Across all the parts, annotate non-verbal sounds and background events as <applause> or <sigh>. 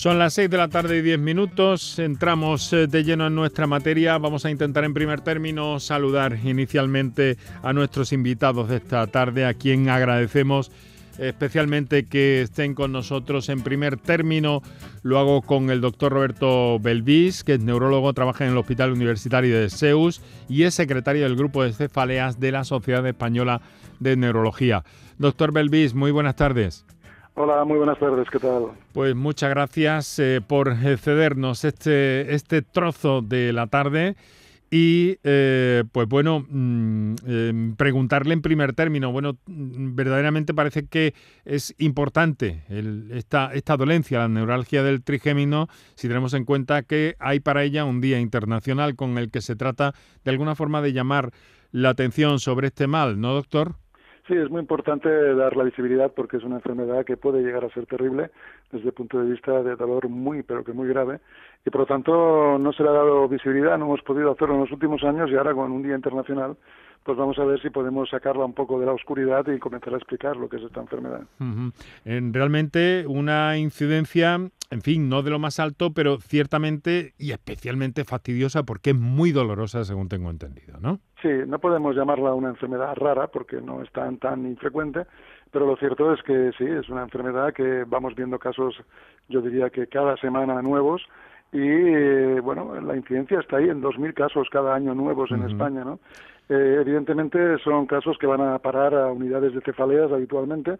Son las 6 de la tarde y 10 minutos. Entramos eh, de lleno en nuestra materia. Vamos a intentar en primer término saludar inicialmente a nuestros invitados de esta tarde, a quien agradecemos especialmente que estén con nosotros. En primer término, lo hago con el doctor Roberto Belvis, que es neurólogo, trabaja en el Hospital Universitario de Zeus y es secretario del grupo de cefaleas de la Sociedad Española de Neurología. Doctor Belvis, muy buenas tardes. Hola, muy buenas tardes, ¿qué tal? Pues muchas gracias eh, por cedernos este, este trozo de la tarde y eh, pues bueno, mm, em, preguntarle en primer término, bueno, mm, verdaderamente parece que es importante esta, esta dolencia, la neuralgia del trigémino, si tenemos en cuenta que hay para ella un día internacional con el que se trata de alguna forma de llamar la atención sobre este mal, ¿no, doctor? Sí, es muy importante dar la visibilidad porque es una enfermedad que puede llegar a ser terrible desde el punto de vista de dolor muy, pero que muy grave. Y por lo tanto no se le ha dado visibilidad, no hemos podido hacerlo en los últimos años y ahora con un Día Internacional pues vamos a ver si podemos sacarla un poco de la oscuridad y comenzar a explicar lo que es esta enfermedad. realmente una incidencia, en fin, no de lo más alto, pero ciertamente y especialmente fastidiosa porque es muy dolorosa, según tengo entendido, ¿no? Sí, no podemos llamarla una enfermedad rara porque no es tan, tan infrecuente, pero lo cierto es que sí, es una enfermedad que vamos viendo casos, yo diría que cada semana nuevos, y eh, bueno, la incidencia está ahí en 2.000 casos cada año nuevos en España, ¿no? Eh, evidentemente son casos que van a parar a unidades de cefaleas habitualmente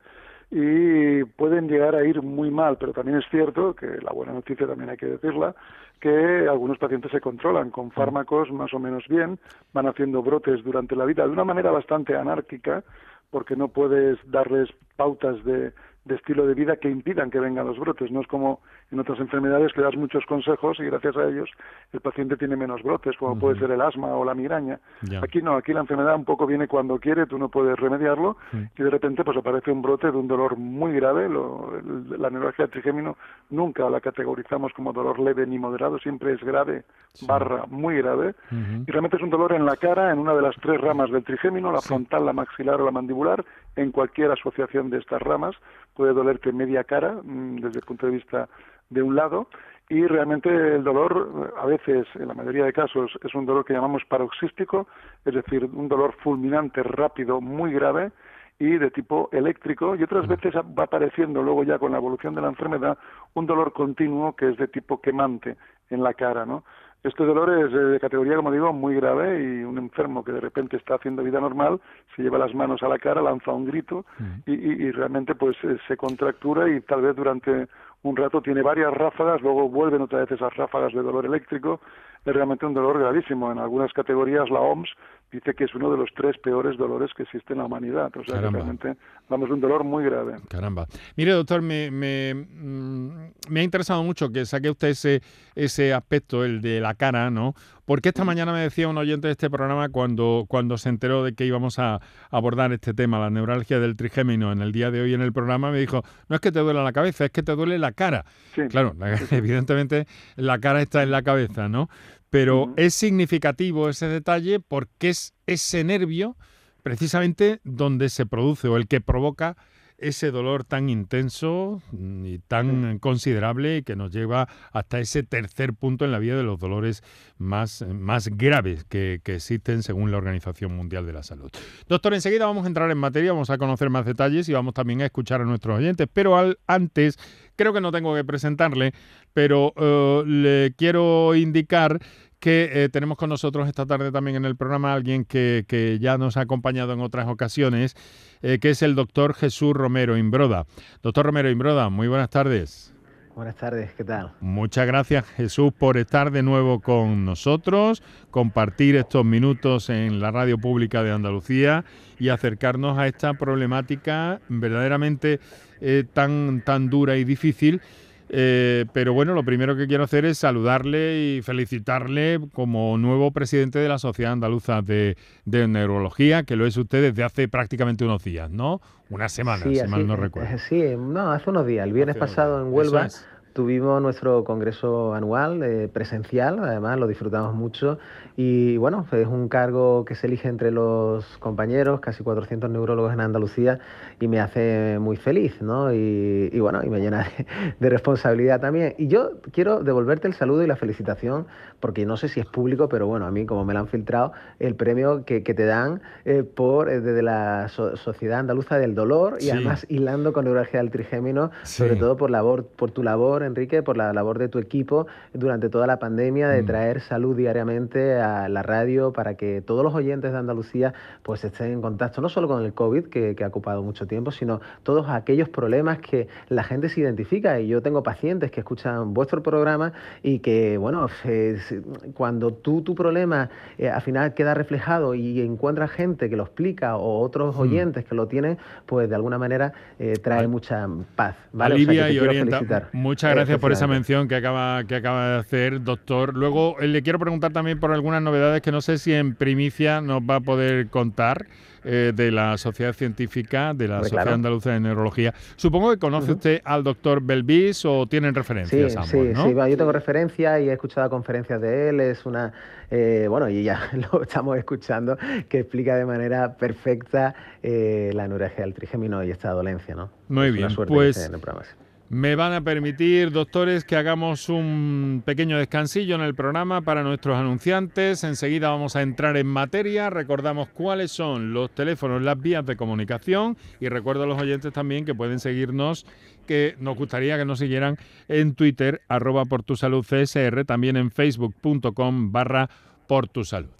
y pueden llegar a ir muy mal, pero también es cierto que la buena noticia también hay que decirla, que algunos pacientes se controlan con fármacos más o menos bien, van haciendo brotes durante la vida de una manera bastante anárquica, porque no puedes darles pautas de, de estilo de vida que impidan que vengan los brotes. No es como en otras enfermedades que das muchos consejos y gracias a ellos el paciente tiene menos brotes, como puede ser el asma o la migraña. Aquí no, aquí la enfermedad un poco viene cuando quiere, tú no puedes remediarlo y de repente pues aparece un brote de un dolor muy grave. la neuralgia del trigémino nunca la categorizamos como dolor leve ni moderado, siempre es grave barra muy grave y realmente es un dolor en la cara, en una de las tres ramas del trigémino, la frontal, la maxilar o la mandibular, en cualquier asociación de estas ramas puede dolerte media cara mm, desde el punto de vista de un lado y realmente el dolor a veces en la mayoría de casos es un dolor que llamamos paroxístico es decir un dolor fulminante rápido muy grave y de tipo eléctrico y otras veces va apareciendo luego ya con la evolución de la enfermedad un dolor continuo que es de tipo quemante en la cara no este dolor es de categoría, como digo, muy grave y un enfermo que de repente está haciendo vida normal se lleva las manos a la cara, lanza un grito y, y, realmente pues eh, se contractura y tal vez durante un rato tiene varias ráfagas, luego vuelven otra vez esas ráfagas de dolor eléctrico. Es realmente un dolor gravísimo. En algunas categorías la OMS dice que es uno de los tres peores dolores que existe en la humanidad. O sea, que realmente vamos un dolor muy grave. Caramba. Mire, doctor, me, me, mm, me, ha interesado mucho que saque usted ese, ese aspecto, el de la cara, ¿no? Porque esta mañana me decía un oyente de este programa cuando, cuando se enteró de que íbamos a abordar este tema, la neuralgia del trigémino, en el día de hoy en el programa, me dijo, no es que te duele la cabeza, es que te duele la cara. Claro, <laughs> evidentemente la cara está en la cabeza, ¿no? Pero es significativo ese detalle porque es ese nervio precisamente donde se produce o el que provoca ese dolor tan intenso y tan considerable que nos lleva hasta ese tercer punto en la vida de los dolores más, más graves que, existen según la Organización Mundial de la Salud. Doctor, enseguida vamos a entrar en materia, vamos a conocer más detalles y vamos también a escuchar a nuestros oyentes, pero al, antes creo que no tengo que presentarle, pero eh, le quiero indicar que eh, tenemos con nosotros esta tarde también en el programa a alguien que, que, ya nos ha acompañado en otras ocasiones, eh, que es el doctor Jesús Romero Imbroda. Doctor Romero Imbroda, muy buenas tardes. Buenas tardes, ¿qué tal? Muchas gracias Jesús por estar de nuevo con nosotros, compartir estos minutos en la radio pública de Andalucía y acercarnos a esta problemática verdaderamente eh, tan, tan dura y difícil eh, pero bueno, lo primero que quiero hacer es saludarle y felicitarle como nuevo presidente de la Sociedad Andaluza de, Neurología, que lo es usted desde hace prácticamente unos días, ¿no? Una semana, si mal no recuerdo. Sí, no, hace unos días. El viernes pasado en Huelva tuvimos nuestro congreso anual eh, presencial, además lo disfrutamos mucho y bueno, es un cargo que se elige entre los compañeros, casi 400 neurólogos en Andalucía y me hace muy feliz, ¿no? Y, bueno, y me llena de, responsabilidad también. Y yo quiero devolverte el saludo y la felicitación, porque no sé si es público, pero bueno, a mí como me lo han filtrado, el premio que, te dan eh, por eh, desde la Sociedad Andaluza del Dolor y además hilando con neuralgia del trigémino, sobre todo por, labor, por tu labor, Enrique, por la labor de tu equipo durante toda la pandemia de mm. traer salud diariamente a la radio para que todos los oyentes de Andalucía pues estén en contacto no solo con el COVID, que, que ha ocupado mucho tiempo, sino todos aquellos problemas que la gente se identifica. Y yo tengo pacientes que escuchan vuestro programa y que, bueno, cuando tú tu problema eh, al final queda reflejado y encuentras gente que lo explica o otros hmm. oyentes que lo tienen, pues de alguna manera eh, trae mucha paz. ¿vale? Alivia y orienta. Muchas gracias por esa mención que acaba, que acaba de hacer, doctor. Luego eh, le quiero preguntar también por algunas novedades que no sé si en primicia nos va a poder contar. Eh, de la Sociedad Científica, de la Sociedad Andaluza de Neurología. Supongo que conoce usted al doctor Belvis o tienen referencias sí, ambos, sí, Sí, yo tengo referencias y he escuchado conferencias de él, es una, eh, bueno, y ya <laughs> lo estamos escuchando, que explica de manera perfecta la neuralgia del trigémino y esta dolencia, ¿no? Muy bien, pues... Me van a permitir, doctores, que hagamos un pequeño descansillo en el programa para nuestros anunciantes. Enseguida vamos a entrar en materia. Recordamos cuáles son los teléfonos, las vías de comunicación y recuerdo a los oyentes también que pueden seguirnos, que nos gustaría que nos siguieran en Twitter, arroba por tu también en facebook.com barra por tu salud.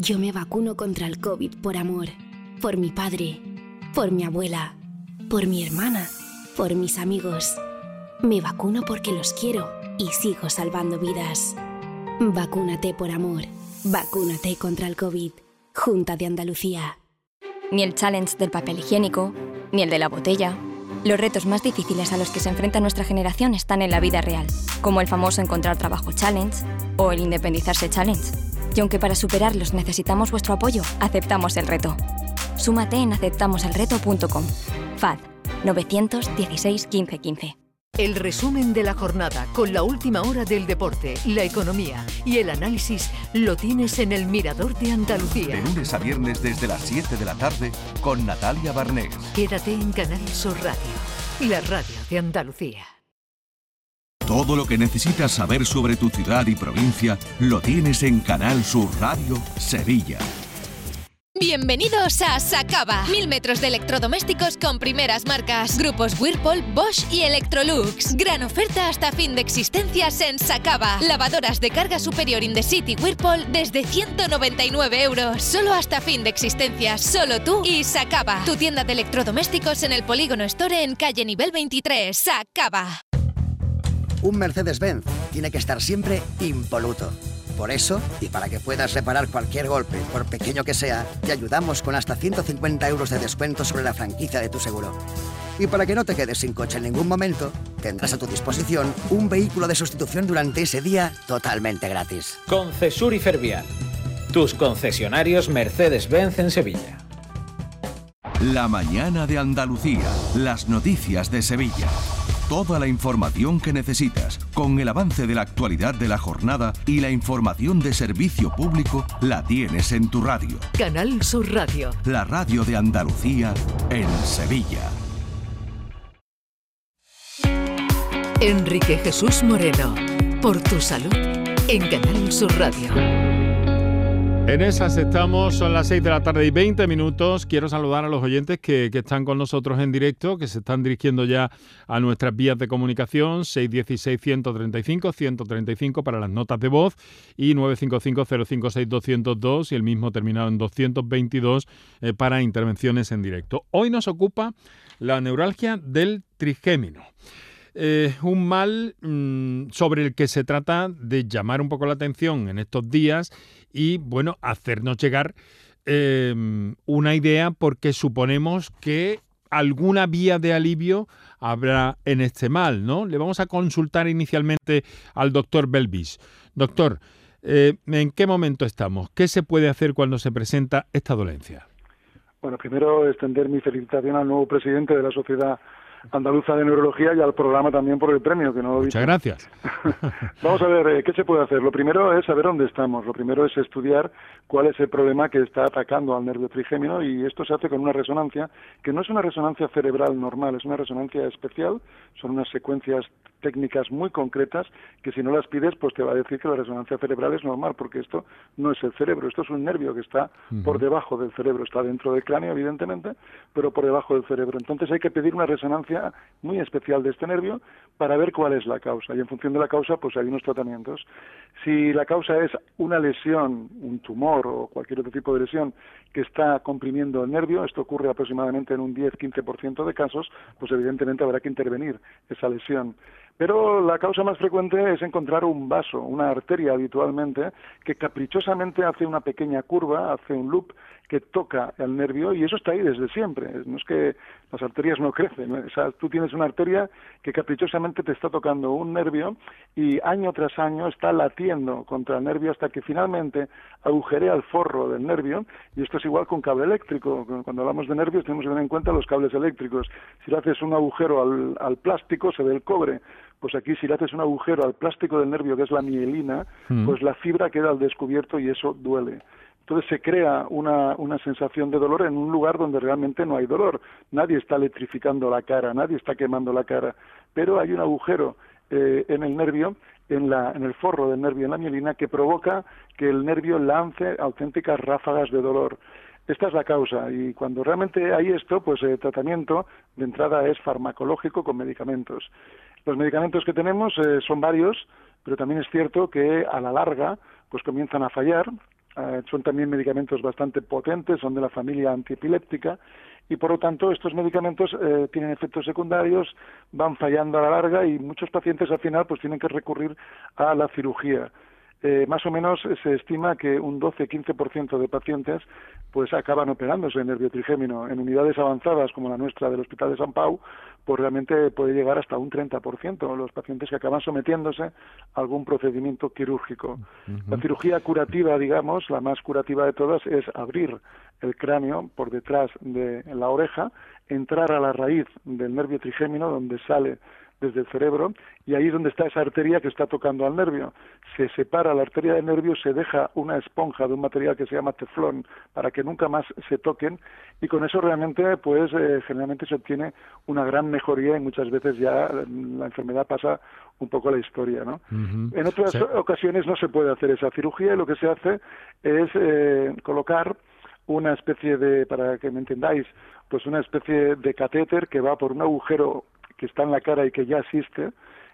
Yo me vacuno contra el COVID por amor, por mi padre, por mi abuela, por mi hermana, por mis amigos. Me vacuno porque los quiero y sigo salvando vidas. Vacúnate por amor. Vacúnate contra el COVID. Junta de Andalucía. Ni el challenge del papel higiénico, ni el de la botella. Los retos más difíciles a los que se enfrenta nuestra generación están en la vida real, como el famoso encontrar trabajo challenge o el independizarse challenge. Y aunque para superarlos necesitamos vuestro apoyo, aceptamos el reto. Súmate en aceptamoselreto.com. FAD 916 15 15. El resumen de la jornada con la última hora del deporte, la economía y el análisis lo tienes en el Mirador de Andalucía. De lunes a viernes desde las 7 de la tarde con Natalia Barnés. Quédate en Canal Sur Radio, la radio de Andalucía. Todo lo que necesitas saber sobre tu ciudad y provincia lo tienes en Canal Sur Radio Sevilla. Bienvenidos a Sacaba. Mil metros de electrodomésticos con primeras marcas. Grupos Whirlpool, Bosch y Electrolux. Gran oferta hasta fin de existencias en Sacaba. Lavadoras de carga superior in the city Whirlpool desde 199 euros. Solo hasta fin de existencias. Solo tú y Sacaba. Tu tienda de electrodomésticos en el Polígono Store en calle nivel 23. Sacaba. Un Mercedes-Benz tiene que estar siempre impoluto. Por eso, y para que puedas reparar cualquier golpe, por pequeño que sea, te ayudamos con hasta 150 euros de descuento sobre la franquicia de tu seguro. Y para que no te quedes sin coche en ningún momento, tendrás a tu disposición un vehículo de sustitución durante ese día totalmente gratis. Concesur y Fervial, tus concesionarios Mercedes-Benz en Sevilla. La mañana de Andalucía, las noticias de Sevilla. Toda la información que necesitas, con el avance de la actualidad de la jornada y la información de servicio público, la tienes en tu radio. Canal Sur Radio. La radio de Andalucía en Sevilla. Enrique Jesús Moreno, por tu salud, en Canal Sur Radio. En esas estamos, son las 6 de la tarde y 20 minutos. Quiero saludar a los oyentes que, están con nosotros en directo, que se están dirigiendo ya a nuestras vías de comunicación, 616-135-135 para las notas de voz y 955-056-202 y el mismo terminado en 222 eh, para intervenciones en directo. Hoy nos ocupa la neuralgia del trigémino. eh, un mal mm, sobre el que se trata de llamar un poco la atención en estos días y, bueno, hacernos llegar em, una idea porque suponemos que alguna vía de alivio habrá en este mal, ¿no? Le vamos a consultar inicialmente al doctor Belvis. Doctor, eh, ¿en qué momento estamos? ¿Qué se puede hacer cuando se presenta esta dolencia? Bueno, primero extender mi felicitación al nuevo presidente de la Sociedad Andaluza de Neurología y al programa también por el premio, que no lo Muchas gracias. <laughs> Vamos a ver, eh, ¿qué se puede hacer? Lo primero es saber dónde estamos. Lo primero es estudiar cuál es el problema que está atacando al nervio trigémino y esto se hace con una resonancia que no es una resonancia cerebral normal, es una resonancia especial. Son unas secuencias técnicas muy concretas que si no las pides pues te va a decir que la resonancia cerebral es normal porque esto no es el cerebro, esto es un nervio que está por debajo del cerebro, está dentro del cráneo evidentemente, pero por debajo del cerebro. Entonces hay que pedir una resonancia muy especial de este nervio para ver cuál es la causa y en función de la causa pues hay unos tratamientos. Si la causa es una lesión, un tumor o cualquier otro tipo de lesión que está comprimiendo el nervio, esto ocurre aproximadamente en un 10-15% de casos, pues evidentemente habrá que intervenir esa lesión. Pero la causa más frecuente es encontrar un vaso, una arteria habitualmente, que caprichosamente hace una pequeña curva, hace un loop que toca el nervio y eso está ahí desde siempre. No es que las arterias no crecen. O sea, tú tienes una arteria que caprichosamente te está tocando un nervio y año tras año está latiendo contra el nervio hasta que finalmente agujerea el forro del nervio y esto es igual con cable eléctrico. Cuando hablamos de nervios tenemos que tener en cuenta los cables eléctricos. Si le haces un agujero al, al plástico se ve el cobre pues aquí si le haces un agujero al plástico del nervio, que es la mielina, mm. pues la fibra queda al descubierto y eso duele. Entonces se crea una, una sensación de dolor en un lugar donde realmente no hay dolor. Nadie está electrificando la cara, nadie está quemando la cara, pero hay un agujero eh, en el nervio, en, la, en el forro del nervio, en la mielina, que provoca que el nervio lance auténticas ráfagas de dolor. Esta es la causa y cuando realmente hay esto, pues el tratamiento de entrada es farmacológico con medicamentos. Los medicamentos que tenemos eh, son varios, pero también es cierto que a la larga pues comienzan a fallar eh, son también medicamentos bastante potentes, son de la familia antiepiléptica y por lo tanto estos medicamentos eh, tienen efectos secundarios, van fallando a la larga y muchos pacientes al final pues tienen que recurrir a la cirugía. Eh, más o menos se estima que un 12-15% de pacientes pues acaban operándose en nervio trigémino. En unidades avanzadas como la nuestra del Hospital de San Pau, pues realmente puede llegar hasta un 30% los pacientes que acaban sometiéndose a algún procedimiento quirúrgico. La cirugía curativa, digamos, la más curativa de todas, es abrir el cráneo por detrás de la oreja, entrar a la raíz del nervio trigémino donde sale desde el cerebro y ahí es donde está esa arteria que está tocando al nervio. Se separa la arteria del nervio, se deja una esponja de un material que se llama teflón para que nunca más se toquen y con eso realmente pues eh, generalmente se obtiene una gran mejoría y muchas veces ya la enfermedad pasa un poco a la historia, ¿no? En otras ocasiones no se puede hacer esa cirugía y lo que se hace es eh, colocar una especie de, para que me entendáis, pues una especie de catéter que va por un agujero que está en la cara y que ya existe,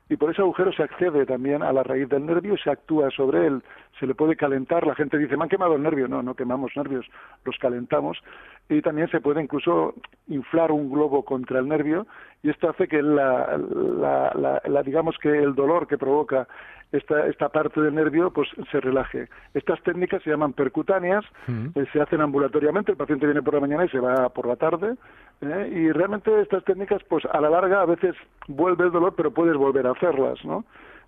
y por ese agujero se accede también a la raíz del nervio, se actúa sobre él, se le puede calentar, la gente dice, me han quemado el nervio, no, no quemamos nervios, los calentamos, y también se puede incluso inflar un globo contra el nervio, y esto hace que la, la, la digamos que el dolor que provoca esta, esta parte del nervio pues se relaje. Estas técnicas se llaman percutáneas, eh, se hacen ambulatoriamente, el paciente viene por la mañana y se va por la tarde, ¿eh? y realmente estas técnicas pues a la larga a veces vuelve el dolor, pero puedes volver a hacerlas, ¿no?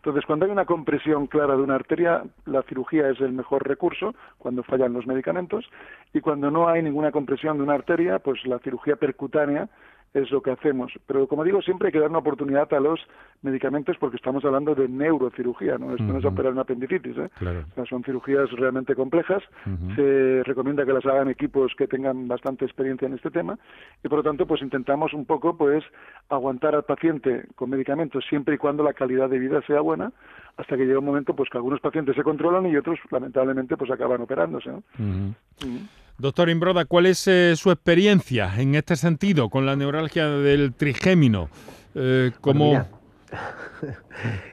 Entonces, cuando hay una compresión clara de una arteria, la cirugía es el mejor recurso, cuando fallan los medicamentos, y cuando no hay ninguna compresión de una arteria, pues la cirugía percutánea es lo que hacemos. Pero como digo, siempre hay que dar una oportunidad a los medicamentos porque estamos hablando de neurocirugía, ¿no? Esto no es operar una apendicitis, ¿eh? son cirugías realmente complejas. Se recomienda que las hagan equipos que tengan bastante experiencia en este tema y por lo tanto pues intentamos un poco pues aguantar al paciente con medicamentos siempre y cuando la calidad de vida sea buena hasta que llega un momento pues que algunos pacientes se controlan y otros lamentablemente pues acaban operándose. Doctor Imbroda, ¿cuál es eh, su experiencia en este sentido con la neuralgia del trigémino? Eh, ¿cómo...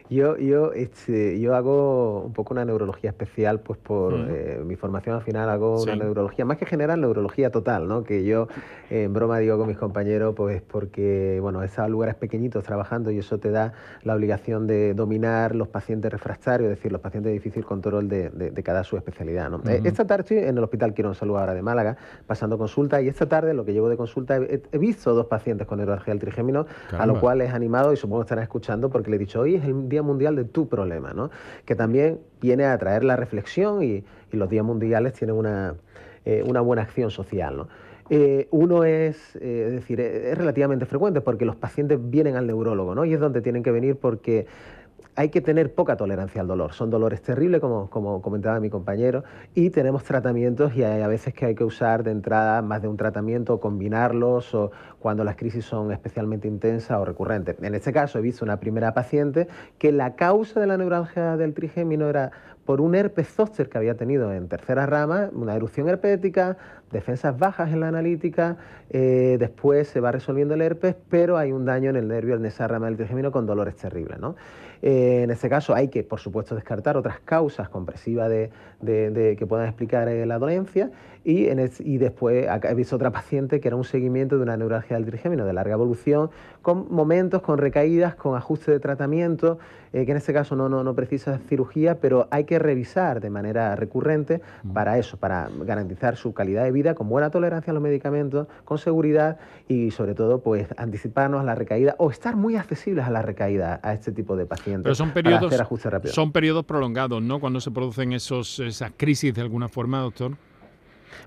yo, yo, este, yo hago un poco una neurología especial, pues por eh, mi formación al final hago una neurología, más que general, neurología total, ¿no? Que yo en broma digo con mis compañeros, pues porque, bueno, en lugares pequeñitos trabajando y eso te da la obligación de dominar los pacientes refractarios, es decir, los pacientes de difícil control de, de, cada su especialidad, ¿no? Eh, esta tarde estoy en el Hospital Quiero Salud ahora de Málaga, pasando consulta y esta tarde lo que llevo de consulta he, visto dos pacientes con neuralgia del trigémino, a lo cual les he animado y supongo que estarán escuchando porque le he dicho, hoy es el Día Mundial de tu problema, ¿no? Que también viene a traer la reflexión y, los días mundiales tienen una, eh, una buena acción social, ¿no? Eh, uno es, eh, es decir, es relativamente frecuente porque los pacientes vienen al neurólogo, ¿no? Y es donde tienen que venir porque hay que tener poca tolerancia al dolor. Son dolores terribles, como, comentaba mi compañero, y tenemos tratamientos y hay a veces que hay que usar de entrada más de un tratamiento, combinarlos o cuando las crisis son especialmente intensas o recurrentes. En este caso he visto una primera paciente que la causa de la neuralgia del trigémino era por un herpes zóster que había tenido en tercera rama, una erupción herpética, defensas bajas en la analítica, eh, después se va resolviendo el herpes, pero hay un daño en el nervio, en esa rama del trigémino con dolores terribles. ¿no? Eh, en este caso hay que, por supuesto, descartar otras causas compresivas de, que puedan explicar eh, la dolencia y, y después he visto otra paciente que era un seguimiento de una neuralgia del trigémino de larga evolución, con momentos, con recaídas, con ajuste de tratamiento, eh, que en este caso no, no, no, precisa cirugía, pero hay que revisar de manera recurrente mm. para eso, para garantizar su calidad de vida con buena tolerancia a los medicamentos, con seguridad y sobre todo pues anticiparnos a la recaída o estar muy accesibles a la recaída a este tipo de pacientes. Pero son periodos, son periodos prolongados, ¿no? Cuando se producen esos, esas crisis de alguna forma, doctor.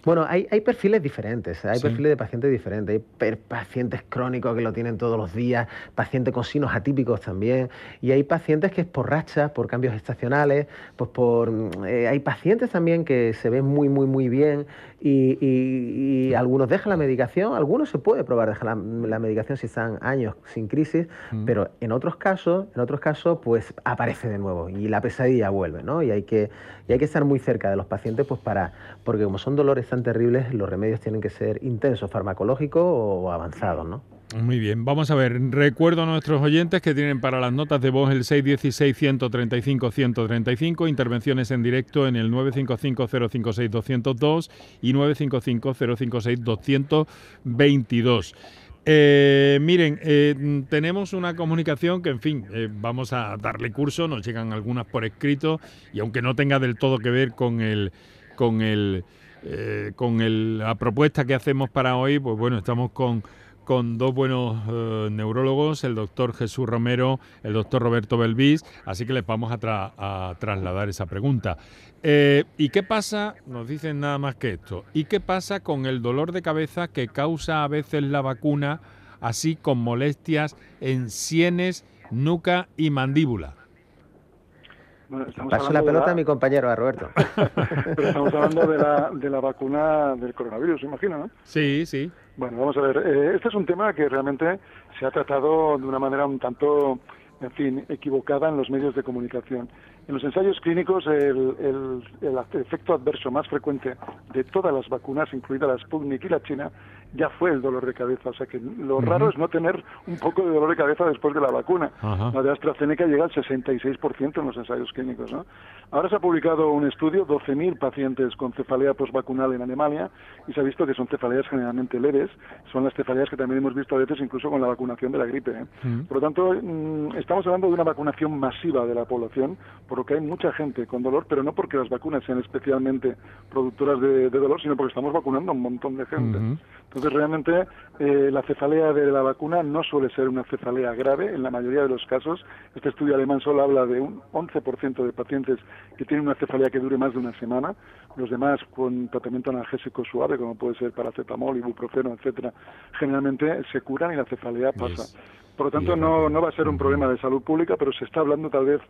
Bueno, hay, hay perfiles diferentes, hay perfiles de pacientes diferentes. Hay pacientes crónicos que lo tienen todos los días, pacientes con sinos atípicos también, y hay pacientes que es por rachas, por cambios estacionales, pues por eh, hay pacientes también que se ven muy, muy, muy bien y, algunos dejan la medicación, algunos se puede probar dejar la, medicación si están años sin crisis, mm. pero en otros casos, en otros casos, pues aparece de nuevo y la pesadilla vuelve, ¿no? Y hay que, y hay que estar muy cerca de los pacientes, pues para, porque como son dolores tan terribles, los remedios tienen que ser intensos, farmacológicos o avanzados, ¿no? Muy bien, vamos a ver. Recuerdo a nuestros oyentes que tienen para las notas de voz el 616-135-135, intervenciones en directo en el 955-056-202 y 955-056-222. Eh, miren, eh, tenemos una comunicación que, en fin, eh, vamos a darle curso, nos llegan algunas por escrito y aunque no tenga del todo que ver con el, con el, con el, la propuesta que hacemos para hoy, pues bueno, estamos con con dos buenos eh, neurólogos, el doctor Jesús Romero, el doctor Roberto Belvis, así que les vamos a, trasladar esa pregunta. Eh, ¿Y qué pasa? Nos dicen nada más que esto. ¿Y qué pasa con el dolor de cabeza que causa a veces la vacuna, así con molestias en sienes, nuca y mandíbula? Paso la pelota a mi compañero, a Roberto. <laughs> Pero estamos hablando de la, de la vacuna del coronavirus, imagino, ¿no? Sí, sí. Bueno, vamos a ver. Eh, este es un tema que realmente se ha tratado de una manera un tanto, en fin, equivocada en los medios de comunicación. En los ensayos clínicos, el, el, efecto adverso más frecuente de todas las vacunas, incluida la Sputnik y la China, ya fue el dolor de cabeza. O sea que lo raro es no tener un poco de dolor de cabeza después de la vacuna. La de AstraZeneca llega al 66% en los ensayos clínicos. ¿no? Ahora se ha publicado un estudio, 12.000 pacientes con cefalea postvacunal en Alemania, y se ha visto que son cefaleas generalmente leves. Son las cefaleas que también hemos visto a veces incluso con la vacunación de la gripe. ¿eh? Por lo tanto, mm, estamos hablando de una vacunación masiva de la población, por lo que hay mucha gente con dolor, pero no porque las vacunas sean especialmente productoras de, dolor, sino porque estamos vacunando a un montón de gente. Entonces, realmente, eh, la cefalea de la vacuna no suele ser una cefalea grave en la mayoría de los casos. Este estudio alemán solo habla de un 11% de pacientes que tienen una cefalea que dure más de una semana. Los demás, con tratamiento analgésico suave, como puede ser paracetamol, ibuprofeno, etcétera, generalmente se curan y la cefalea pasa. Por lo tanto, no, no va a ser un problema de salud pública, pero se está hablando tal vez,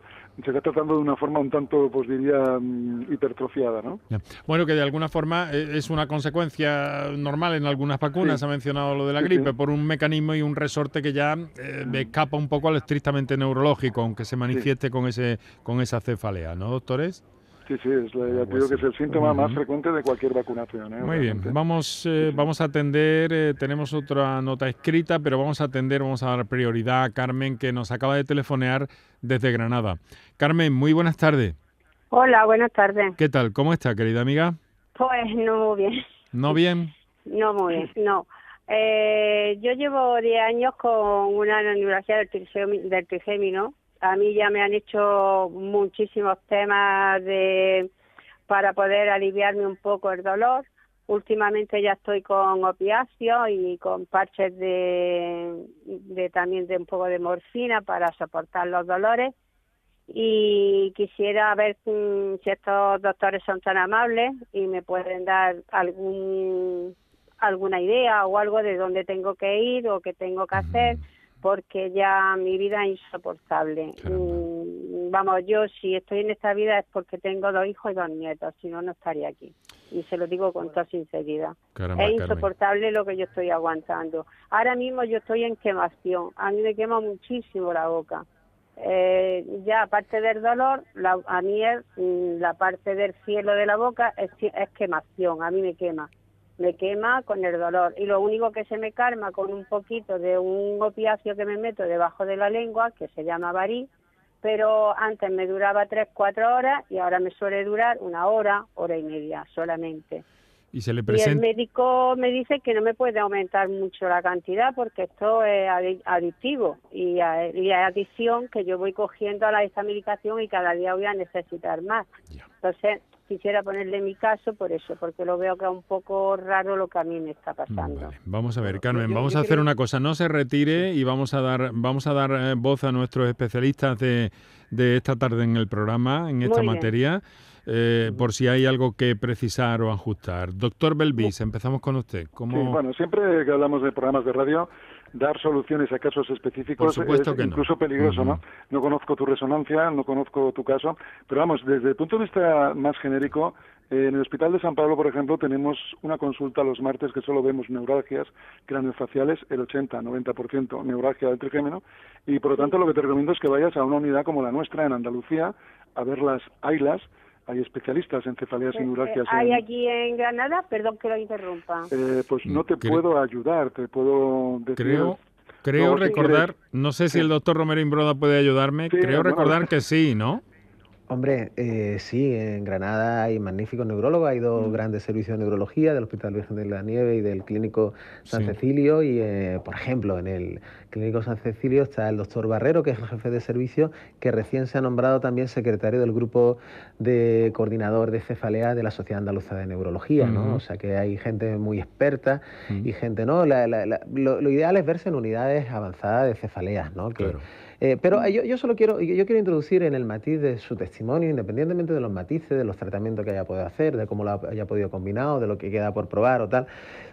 se está tratando de una forma un tanto, pues diría, mm, hipertrofiada, ¿no? Bueno, que de alguna forma eh, es una consecuencia normal en algunas vacunas, ha mencionado lo de la gripe, por un mecanismo y un resorte que ya eh, escapa un poco al estrictamente neurológico, aunque se manifieste con ese con esa cefalea, ¿no, doctores? Sí, sí, es, ya te digo que es el síntoma más frecuente de cualquier vacunación. ¿eh? Muy bien, vamos, eh, vamos a atender, eh, tenemos otra nota escrita, pero vamos a atender, vamos a dar prioridad a Carmen, que nos acaba de telefonear desde Granada. Carmen, muy buenas tardes. Hola, buenas tardes. ¿Qué tal? ¿Cómo está, querida amiga? Pues no muy bien. ¿No bien? No muy bien, no. Eh, yo llevo 10 años con una neuralgia del, del trigémino a mí ya me han hecho muchísimos temas de para poder aliviarme un poco el dolor. Últimamente ya estoy con opiáceos y con parches de, de también de un poco de morfina para soportar los dolores. Y quisiera ver si estos doctores son tan amables y me pueden dar algún alguna idea o algo de dónde tengo que ir o qué tengo que hacer porque ya mi vida es insoportable. Mm, vamos, yo si estoy en esta vida es porque tengo dos hijos y dos nietos, si no, no estaría aquí. Y se lo digo con toda sinceridad. es insoportable lo que yo estoy aguantando. Ahora mismo yo estoy en quemación, a mí me quema muchísimo la boca. Eh, ya aparte del dolor, a mí es, mm, la parte del cielo de la boca es, es quemación, a mí me quema me quema con el dolor. Y lo único que se me calma con un poquito de un opiáceo que me meto debajo de la lengua que se llama varí pero antes me duraba tres cuatro horas y ahora me suele durar una hora hora y media solamente. Y se le presenta... y el médico me dice que no me puede aumentar mucho la cantidad porque esto es adictivo y, y es adicción que yo voy cogiendo a la esta medicación y cada día voy a necesitar más. Entonces quisiera ponerle mi caso por eso, porque lo veo que es un poco raro lo que a mí me está pasando. Vamos a ver, Carmen, vamos a hacer una cosa, no se retire y vamos a dar vamos a dar eh, voz a nuestros especialistas de, de esta tarde en el programa, en esta materia. Eh, por si hay algo que precisar o ajustar. Doctor Belvis, empezamos con usted. ¿Cómo... bueno, siempre que hablamos de programas de radio, dar soluciones a casos específicos es incluso peligroso, ¿no? No conozco tu resonancia, no conozco tu caso, pero vamos, desde el punto de vista más genérico, en el Hospital de San Pablo, por ejemplo, tenemos una consulta los martes que solo vemos neuralgias craneofaciales, el 80-90% neuralgia del trigémino, y por lo tanto lo que te recomiendo es que vayas a una unidad como la nuestra en Andalucía a ver las AILAS, hay especialistas en cefaleas y neuralgias. ¿Hay aquí en Granada? Perdón que lo interrumpa. Eh, pues no te puedo ayudar, te puedo decir... Creo, creo recordar, no sé si el doctor Romero Imbroda puede ayudarme, creo recordar que sí, ¿no? <laughs> Hombre, eh, sí, en Granada hay magníficos neurólogos, hay dos mm. grandes servicios de neurología del Hospital Virgen de la Nieve y del Clínico San Cecilio y, eh, por ejemplo, en el Clínico San Cecilio está el doctor Barrero, que es el jefe de servicio, que recién se ha nombrado también secretario del grupo de coordinador de cefalea de la Sociedad Andaluza de Neurología, ¿no? O sea que hay gente muy experta y gente, ¿no? lo, ideal es verse en unidades avanzadas de cefaleas, ¿no? Que, eh, pero yo, yo, solo quiero, yo quiero introducir en el matiz de su testimonio, independientemente de los matices, de los tratamientos que haya podido hacer, de cómo lo haya podido combinar, de lo que queda por probar o tal.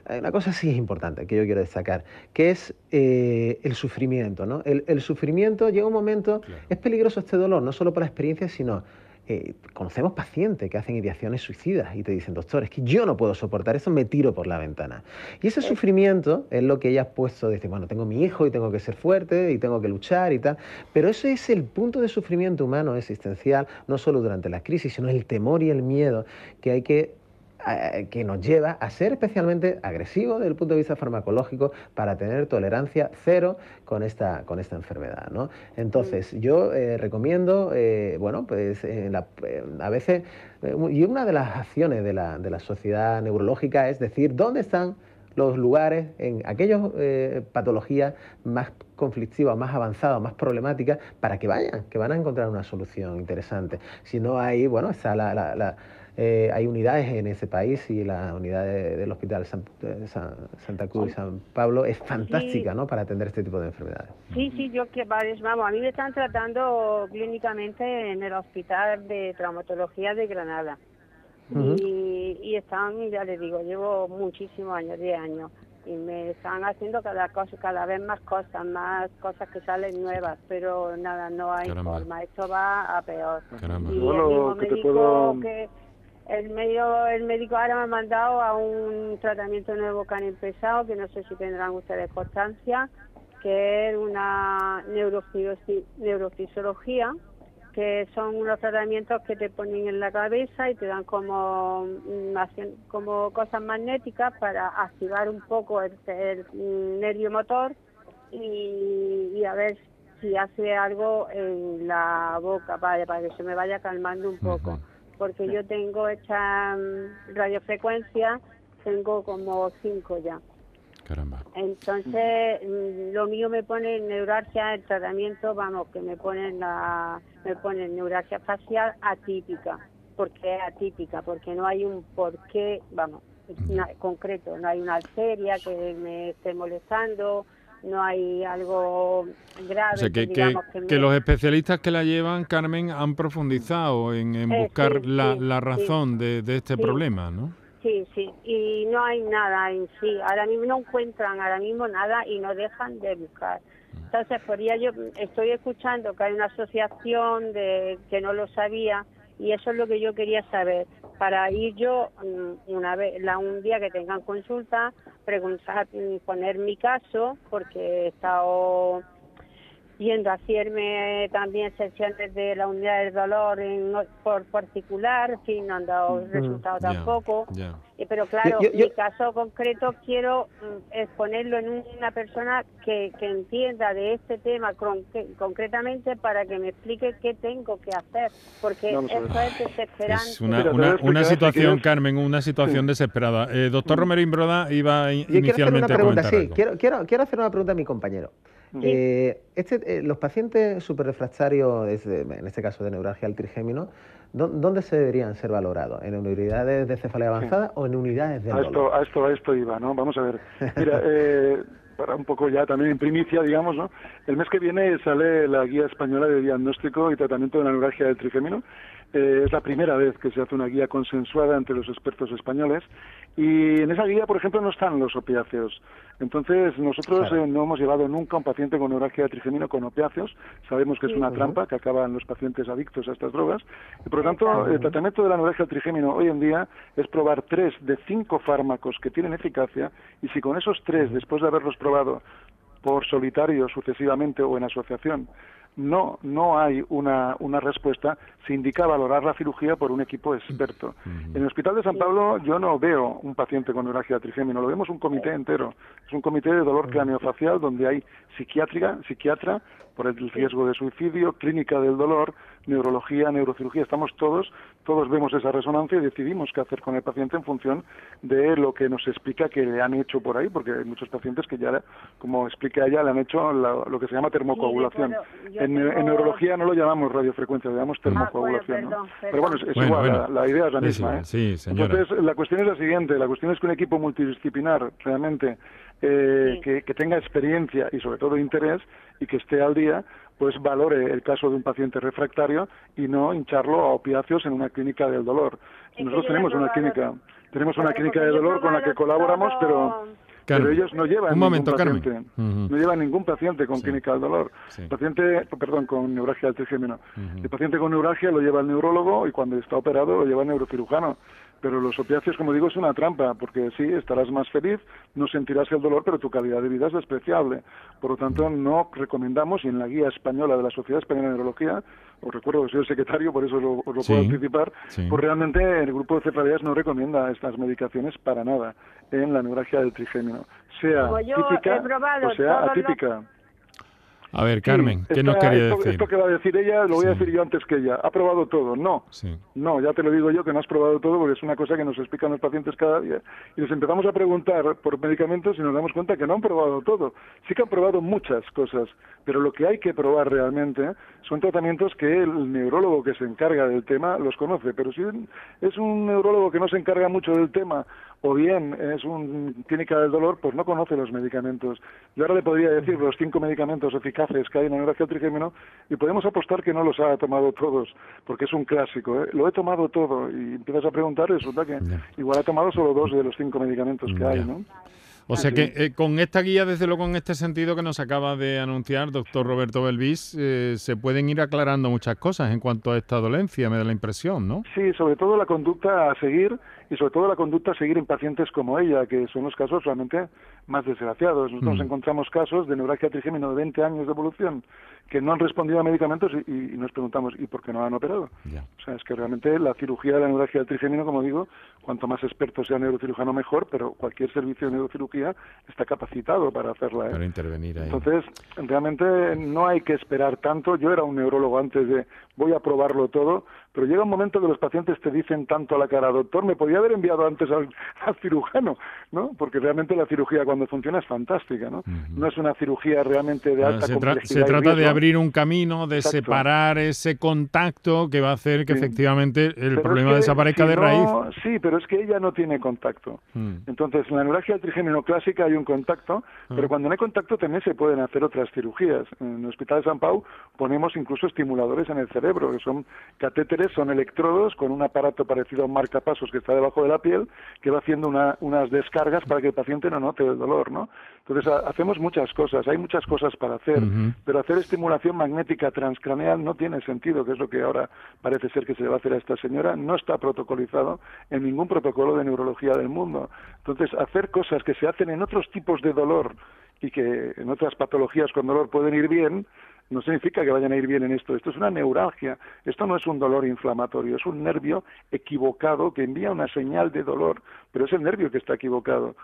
Hay una cosa sí es importante que yo quiero destacar, que es eh, el sufrimiento. ¿no? El, sufrimiento llega un momento, es peligroso este dolor, no solo por la experiencia, sino eh, conocemos pacientes que hacen ideaciones suicidas y te dicen, doctor, es que yo no puedo soportar eso, me tiro por la ventana. Y ese sufrimiento es lo que ella ha puesto, de decir, bueno, tengo mi hijo y tengo que ser fuerte y tengo que luchar y tal, pero ese es el punto de sufrimiento humano existencial, no solo durante la crisis, sino el temor y el miedo que hay que que nos lleva a ser especialmente agresivos desde el punto de vista farmacológico para tener tolerancia cero con esta, con esta enfermedad. ¿no? Entonces, mm. yo eh, recomiendo, eh, bueno, pues a veces, eh, y una de las acciones de la, de la sociedad neurológica es decir, ¿dónde están los lugares en aquellas patologías más conflictivas, más avanzadas, más problemáticas, para que vayan, que van a encontrar una solución interesante. Si no hay, bueno, está la, la eh, hay unidades en ese país y la unidad del Hospital Santa Cruz y San Pablo es fantástica ¿no? para atender este tipo de enfermedades. Sí, sí, yo que vamos, a mí me están tratando clínicamente en el Hospital de Traumatología de Granada. y, están, ya les digo, llevo muchísimos años, 10 años y me están haciendo cada cosa, cada vez más cosas, más cosas que salen nuevas, pero nada, no hay forma, esto va a peor. Y el médico que el medio el médico ahora me ha mandado a un tratamiento nuevo que han empezado, que no sé si tendrán ustedes constancia, que es una neurofisiología que son unos tratamientos que te ponen en la cabeza y te dan como, mm, como cosas magnéticas para activar un poco el, nervio motor y, a ver si hace algo en la boca para, para que se me vaya calmando un poco. Porque yo tengo esta mm, radiofrecuencia, tengo como cinco ya. Caramba. Entonces, mm, lo mío me pone neuralgia, el tratamiento, vamos, que me ponen la, me ponen neuralgia facial atípica, porque es atípica, porque no hay un porqué, vamos, concreto, no hay una arteria que me esté molestando, no hay algo grave. O sea, que, que, los especialistas que la llevan, Carmen, han profundizado en, en eh, buscar la, la, razón de, de, este problema, ¿no? Sí, sí, y no hay nada en sí. Ahora mismo no encuentran ahora mismo nada y no dejan de buscar. Entonces, por día yo estoy escuchando que hay una asociación de que no lo sabía y eso es lo que yo quería saber para ir yo mm, una vez la un día que tengan consulta preguntar mm, poner mi caso porque he estado yendo a hacerme también sesiones de la unidad del dolor en, por particular, en fin, no han dado resultado tampoco. Pero claro, en mi caso concreto quiero mm, exponerlo en una persona que, que entienda de este tema concretamente para que me explique qué tengo que hacer, porque eso es desesperante. Es una, una, situación, Carmen, una situación desesperada. Eh, doctor mm. Romero Imbroda iba inicialmente quiero hacer una pregunta, sí, quiero, quiero, quiero hacer una pregunta a mi compañero. Eh, este, eh, los pacientes superrefractarios, en este caso de neuralgia al trigémino, ¿dónde se deberían ser valorados? ¿En unidades de cefalea avanzada o en unidades de a esto, a esto, a esto iba, ¿no? Vamos a ver. Mira, <laughs> eh, para un poco ya también en primicia, digamos, ¿no? El mes que viene sale la guía española de diagnóstico y tratamiento de la neuralgia del trigémino. Es la primera vez que se hace una guía consensuada entre los expertos españoles y en esa guía, por ejemplo, no están los opiáceos. Entonces, nosotros eh, no hemos llevado nunca a un paciente con neuralgia de trigemino con opiáceos. Sabemos que es una trampa que acaban los pacientes adictos a estas drogas. Y por lo tanto, el tratamiento de la neuralgia de trigémino hoy en día es probar tres de cinco fármacos que tienen eficacia y si con esos tres, después de haberlos probado por solitario sucesivamente o en asociación, no, no hay una, una respuesta, se indica valorar la cirugía por un equipo experto. En el Hospital de San Pablo yo no veo un paciente con neuralgia trigémino, lo vemos un comité entero. Es un comité de dolor craneofacial donde hay psiquiátrica, psiquiatra por el riesgo de suicidio, clínica del dolor, neurología, neurocirugía, estamos todos, todos vemos esa resonancia y decidimos qué hacer con el paciente en función de lo que nos explica que le han hecho por ahí, porque hay muchos pacientes que ya, como explica ella, le han hecho lo que se llama termocoagulación. en, neurología no lo llamamos radiofrecuencia, lo llamamos ah, termocoagulación. Pero bueno, es, igual, La, idea es la misma. ¿eh? Entonces, la cuestión es la siguiente, la cuestión es que un equipo multidisciplinar realmente eh, que, que tenga experiencia y sobre todo interés y que esté al día pues valore el caso de un paciente refractario y no hincharlo a opiáceos en una clínica del dolor. Nosotros tenemos una clínica, tenemos una clínica de dolor con la que colaboramos, pero pero ellos no llevan ningún paciente, no llevan ningún paciente con clínica del dolor. Paciente, perdón, con neuralgia del trigémino. El paciente con neuralgia lo lleva el neurólogo y cuando está operado lo lleva el neurocirujano pero los opiáceos, como digo, es una trampa, porque sí, estarás más feliz, no sentirás el dolor, pero tu calidad de vida es despreciable. Por lo tanto, no recomendamos, y en la guía española de la Sociedad Española de Neurología, os recuerdo que soy el secretario, por eso lo, os lo puedo anticipar, pues realmente el grupo de cefaleas no recomienda estas medicaciones para nada en la neuralgia del trigémino, sea típica o sea atípica. A ver, Carmen, ¿qué nos quería esto, decir? Esto que va a decir ella, lo voy a decir yo antes que ella. Ha probado todo. No. No, ya te lo digo yo que no has probado todo porque es una cosa que nos explican los pacientes cada día. Y les empezamos a preguntar por medicamentos y nos damos cuenta que no han probado todo. Sí que han probado muchas cosas, pero lo que hay que probar realmente son tratamientos que el neurólogo que se encarga del tema los conoce. Pero si es un neurólogo que no se encarga mucho del tema o bien es un clínica del dolor, pues no conoce los medicamentos. Yo ahora le podría decir los cinco medicamentos eficaces que hay en el neuralgia trigémino y podemos apostar que no los ha tomado todos, porque es un clásico. ¿eh? Lo he tomado todo y empiezas a preguntar y resulta que igual ha tomado solo dos de los cinco medicamentos que hay, ¿no? O sea que eh, con esta guía, desde luego en este sentido que nos acaba de anunciar doctor Roberto Belvis, eh, se pueden ir aclarando muchas cosas en cuanto a esta dolencia, me da la impresión, ¿no? Sí, sobre todo la conducta a seguir y sobre todo la conducta a seguir en pacientes como ella, que son los casos realmente más desgraciados. Nosotros mm. encontramos casos de neuralgia trigémino de 20 años de evolución que no han respondido a medicamentos y, nos preguntamos, ¿y por qué no han operado? O sea, es que realmente la cirugía de la neuralgia del trigémino, como digo, cuanto más experto sea el neurocirujano mejor, pero cualquier servicio de neurocirugía está capacitado para hacerla. ¿eh? Para intervenir ahí. Entonces, realmente no hay que esperar tanto. Yo era un neurólogo antes de voy a probarlo todo, pero llega un momento que los pacientes te dicen tanto a la cara, doctor, me podía haber enviado antes al, <laughs> cirujano, ¿no? Porque realmente la cirugía cuando funciona es fantástica, ¿no? No es una cirugía realmente de alta se complejidad. se trata de abrir un camino, de separar ese contacto que va a hacer que efectivamente el problema desaparezca de raíz. Sí, pero es que ella no tiene contacto. Mm. Entonces, en la neuralgia trigémino clásica hay un contacto, ah. pero cuando no hay contacto también se pueden hacer otras cirugías. En el Hospital de San Pau ponemos incluso estimuladores en el cerebro, que son catéteres son electrodos con un aparato parecido a un marcapasos que está debajo de la piel, que va haciendo unas descargas para que el paciente no note el dolor, ¿no? Entonces hacemos muchas cosas, hay muchas cosas para hacer, pero hacer estimulación magnética transcraneal no tiene sentido, que es lo que ahora parece ser que se le va a hacer a esta señora, no está protocolizado en ningún protocolo de neurología del mundo. Entonces hacer cosas que se hacen en otros tipos de dolor y que en otras patologías con dolor pueden ir bien, no significa que vayan a ir bien en esto. Esto es una neuralgia. Esto no es un dolor inflamatorio, es un nervio equivocado que envía una señal de dolor, pero es el nervio que está equivocado.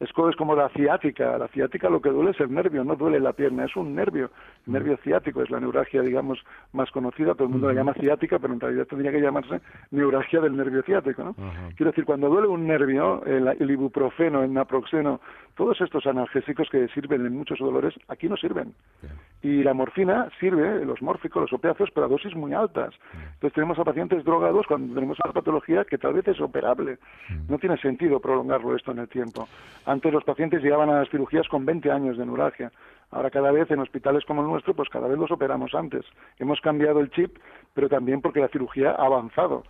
Es como la ciática. La ciática lo que duele es el nervio, no duele la pierna, es un nervio. El nervio ciático es la neuralgia, digamos, más conocida. Todo el mundo la llama ciática, pero en realidad tendría que llamarse neuralgia del nervio ciático. ¿no? Quiero decir, cuando duele un nervio, el, ibuprofeno, el naproxeno, todos estos analgésicos que sirven en muchos dolores, aquí no sirven. Y la morfina sirve, los mórficos, los opiáceos, pero a dosis muy altas. Entonces tenemos a pacientes drogados cuando tenemos una patología que tal vez es operable. No tiene sentido prolongarlo esto en el tiempo. Antes los pacientes llegaban a las cirugías con 20 años de neuralgia. Ahora cada vez en hospitales como el nuestro, pues cada vez los operamos antes. Hemos cambiado el chip, pero también porque la cirugía ha avanzado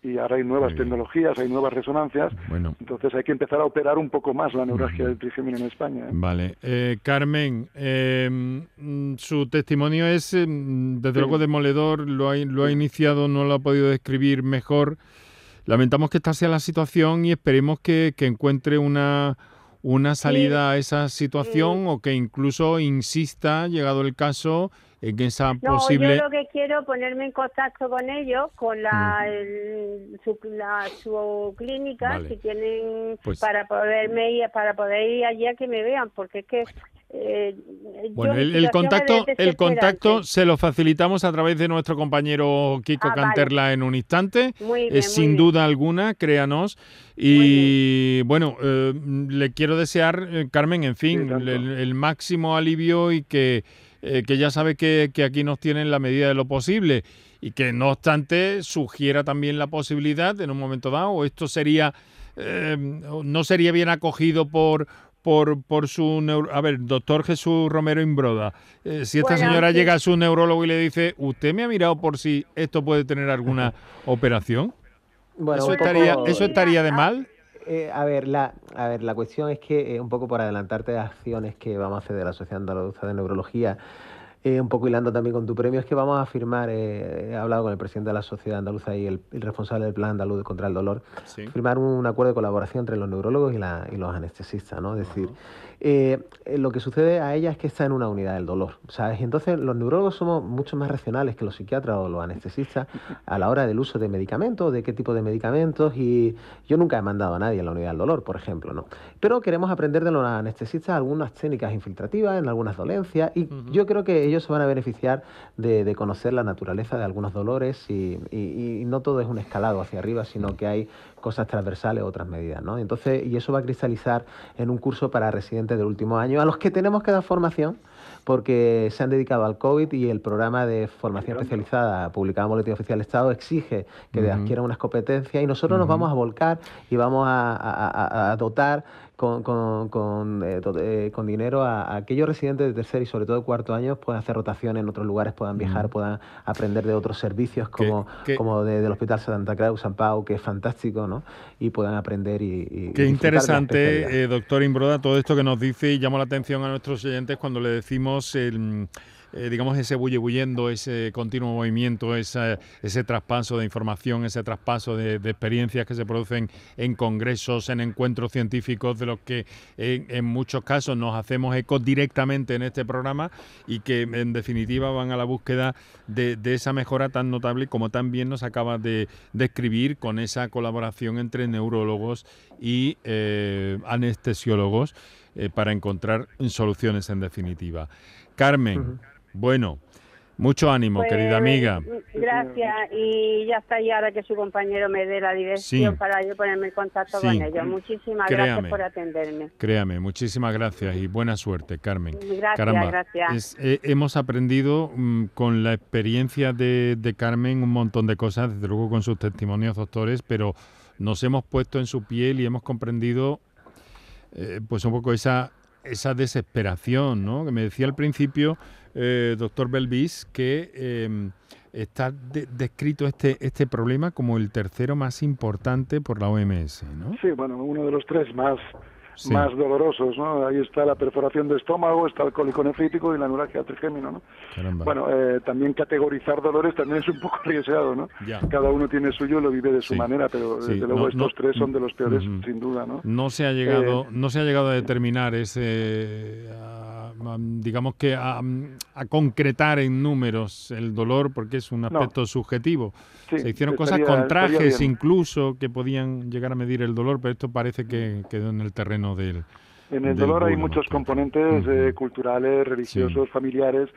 y ahora hay nuevas tecnologías, hay nuevas resonancias, bueno. entonces hay que empezar a operar un poco más la neuralgia del trigémino en España. ¿eh? Vale. Eh, Carmen, em, su testimonio es, desde luego, demoledor, lo ha, lo ha iniciado, no lo ha podido describir mejor. Lamentamos que esta sea la situación y esperemos que, que encuentre una una salida a esa situación o que incluso insista, llegado el caso, en esa no, posible... Yo lo que quiero ponerme en contacto con ellos, con la, su, la, su clínica, si tienen pues para poderme ir, para poder ir allí a que me vean, porque es que eh, bueno, el, contacto, el contacto se lo facilitamos a través de nuestro compañero Kiko ah, Canterla en un instante, sin duda alguna, créanos. Y bueno, eh, le quiero desear, eh, Carmen, en fin, el, máximo alivio y que, que ya sabe que, que aquí nos tienen la medida de lo posible y que no obstante sugiera también la posibilidad en un momento dado, esto sería... no sería bien acogido por, por, por su A ver, doctor Jesús Romero Imbroda, eh, si esta señora llega a su neurólogo y le dice, ¿usted me ha mirado por si esto puede tener alguna <laughs> operación? Bueno, ¿Eso, estaría, ¿Eso estaría de mal? Eh, a, ver, la, a ver, la cuestión es que, eh, un poco por adelantarte de acciones que vamos a hacer de la Sociedad Andaluza de Neurología, eh, un poco hilando también con tu premio, es que vamos a firmar, eh, he hablado con el presidente de la Sociedad Andaluza y el, responsable del Plan Andaluz contra el Dolor, firmar un, acuerdo de colaboración entre los neurólogos y, la, y los anestesistas, ¿no? Es decir, eh, lo que sucede a ella es que está en una unidad del dolor, ¿sabes? Y entonces los neurólogos somos mucho más racionales que los psiquiatras o los anestesistas a la hora del uso de medicamentos, de qué tipo de medicamentos, y yo nunca he mandado a nadie en la unidad del dolor, por ejemplo, ¿no? Pero queremos aprender de los anestesistas algunas técnicas infiltrativas en algunas dolencias, y yo creo que ellos se van a beneficiar de, conocer la naturaleza de algunos dolores, y, y no todo es un escalado hacia arriba, sino que hay cosas transversales o otras medidas, ¿no? Entonces, y eso va a cristalizar en un curso para residentes del último año, a los que tenemos que dar formación, porque se han dedicado al COVID y el programa de formación especializada publicado en Boletín Oficial del Estado exige que adquieran unas competencias y nosotros nos vamos a volcar y vamos a dotar con, con, con, eh, eh, con dinero a, aquellos residentes de tercer y sobre todo cuarto año puedan hacer rotación en otros lugares, puedan viajar, puedan aprender de otros servicios como, como del Hospital Santa Cruz, San Pau, que es fantástico, ¿no? Y puedan aprender y... Qué interesante, eh, doctor Imbroda, todo esto que nos dice y llama la atención a nuestros oyentes cuando le decimos el eh, digamos, ese bullebuyendo, ese continuo movimiento, ese, ese traspaso de información, ese traspaso de, experiencias que se producen en congresos, en encuentros científicos, de los que en, muchos casos nos hacemos eco directamente en este programa y que en definitiva van a la búsqueda de, esa mejora tan notable como también nos acaba de describir con esa colaboración entre neurólogos y eh, anestesiólogos eh, para encontrar soluciones en definitiva. Carmen, bueno, mucho ánimo, pues, querida amiga. Gracias, y ya está, y ahora que su compañero me dé la dirección para yo ponerme en contacto con ellos. Muchísimas gracias por atenderme. Créame, muchísimas gracias y buena suerte, Carmen. Gracias, gracias. Eh, hemos aprendido mm, con la experiencia de, de Carmen un montón de cosas, desde luego con sus testimonios, doctores, pero nos hemos puesto en su piel y hemos comprendido eh, pues un poco esa, esa desesperación, ¿no? Que me decía al principio, eh, doctor Belvis, que em, está descrito este, este problema como el tercero más importante por la OMS, ¿no? Sí, bueno, uno de los tres más más dolorosos, ¿no? Ahí está la perforación de estómago, está el cólico nefrítico y la neuralgia trigémino, ¿no? Bueno, eh, también categorizar dolores también es un poco arriesgado, ¿no? Cada uno tiene suyo, lo vive de su manera, pero desde luego estos tres son de los peores, sin duda, ¿no? No se ha llegado, eh, no se ha llegado a determinar ese, digamos que a, concretar en números el dolor porque es un aspecto subjetivo. se hicieron cosas con trajes incluso que podían llegar a medir el dolor, pero esto parece que quedó en el terreno del, en el dolor hay muchos componentes eh, culturales, religiosos, familiares.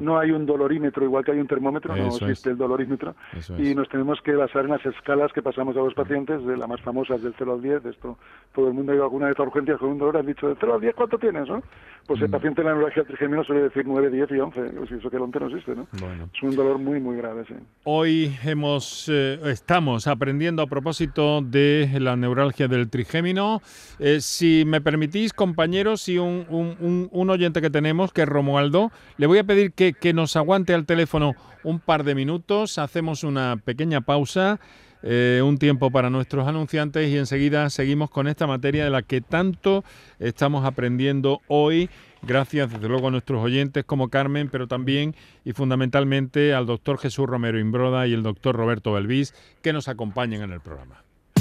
No hay un dolorímetro, igual que hay un termómetro, no existe el dolorímetro. y nos tenemos que basar en las escalas que pasamos a los pacientes, de las más famosas del 0 al 10. Esto, todo el mundo ha ido alguna vez a urgencias con un dolor, han dicho, del 0 al 10, ¿cuánto tienes? ¿no? Pues el paciente en la neuralgia trigémino suele decir 9, 10 y 11. Pues eso que el 11 no existe, ¿no? Es un dolor muy, muy grave, sí. Hoy hemos, eh, estamos aprendiendo a propósito de la neuralgia del trigémino. Eh, si me permitís, compañeros, y un, oyente que tenemos, que es Romualdo, le voy a pedir que, que nos aguante al teléfono un par de minutos. Hacemos una pequeña pausa. Eh, un tiempo para nuestros anunciantes y enseguida seguimos con esta materia de la que tanto estamos aprendiendo hoy. Gracias desde luego a nuestros oyentes como Carmen, pero también y fundamentalmente al doctor Jesús Romero Imbroda y el doctor Roberto Belvis que nos acompañan en el programa.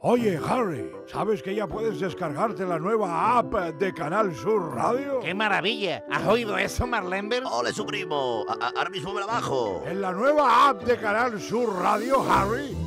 Oye, Harry, ¿sabes que ya puedes descargarte la nueva app de Canal Sur Radio? ¡Qué maravilla! ¿Has oído eso, Marlenber? ¡Ole, su primo! Ahora mismo me la bajo. En la nueva app de Canal Sur Radio, Harry,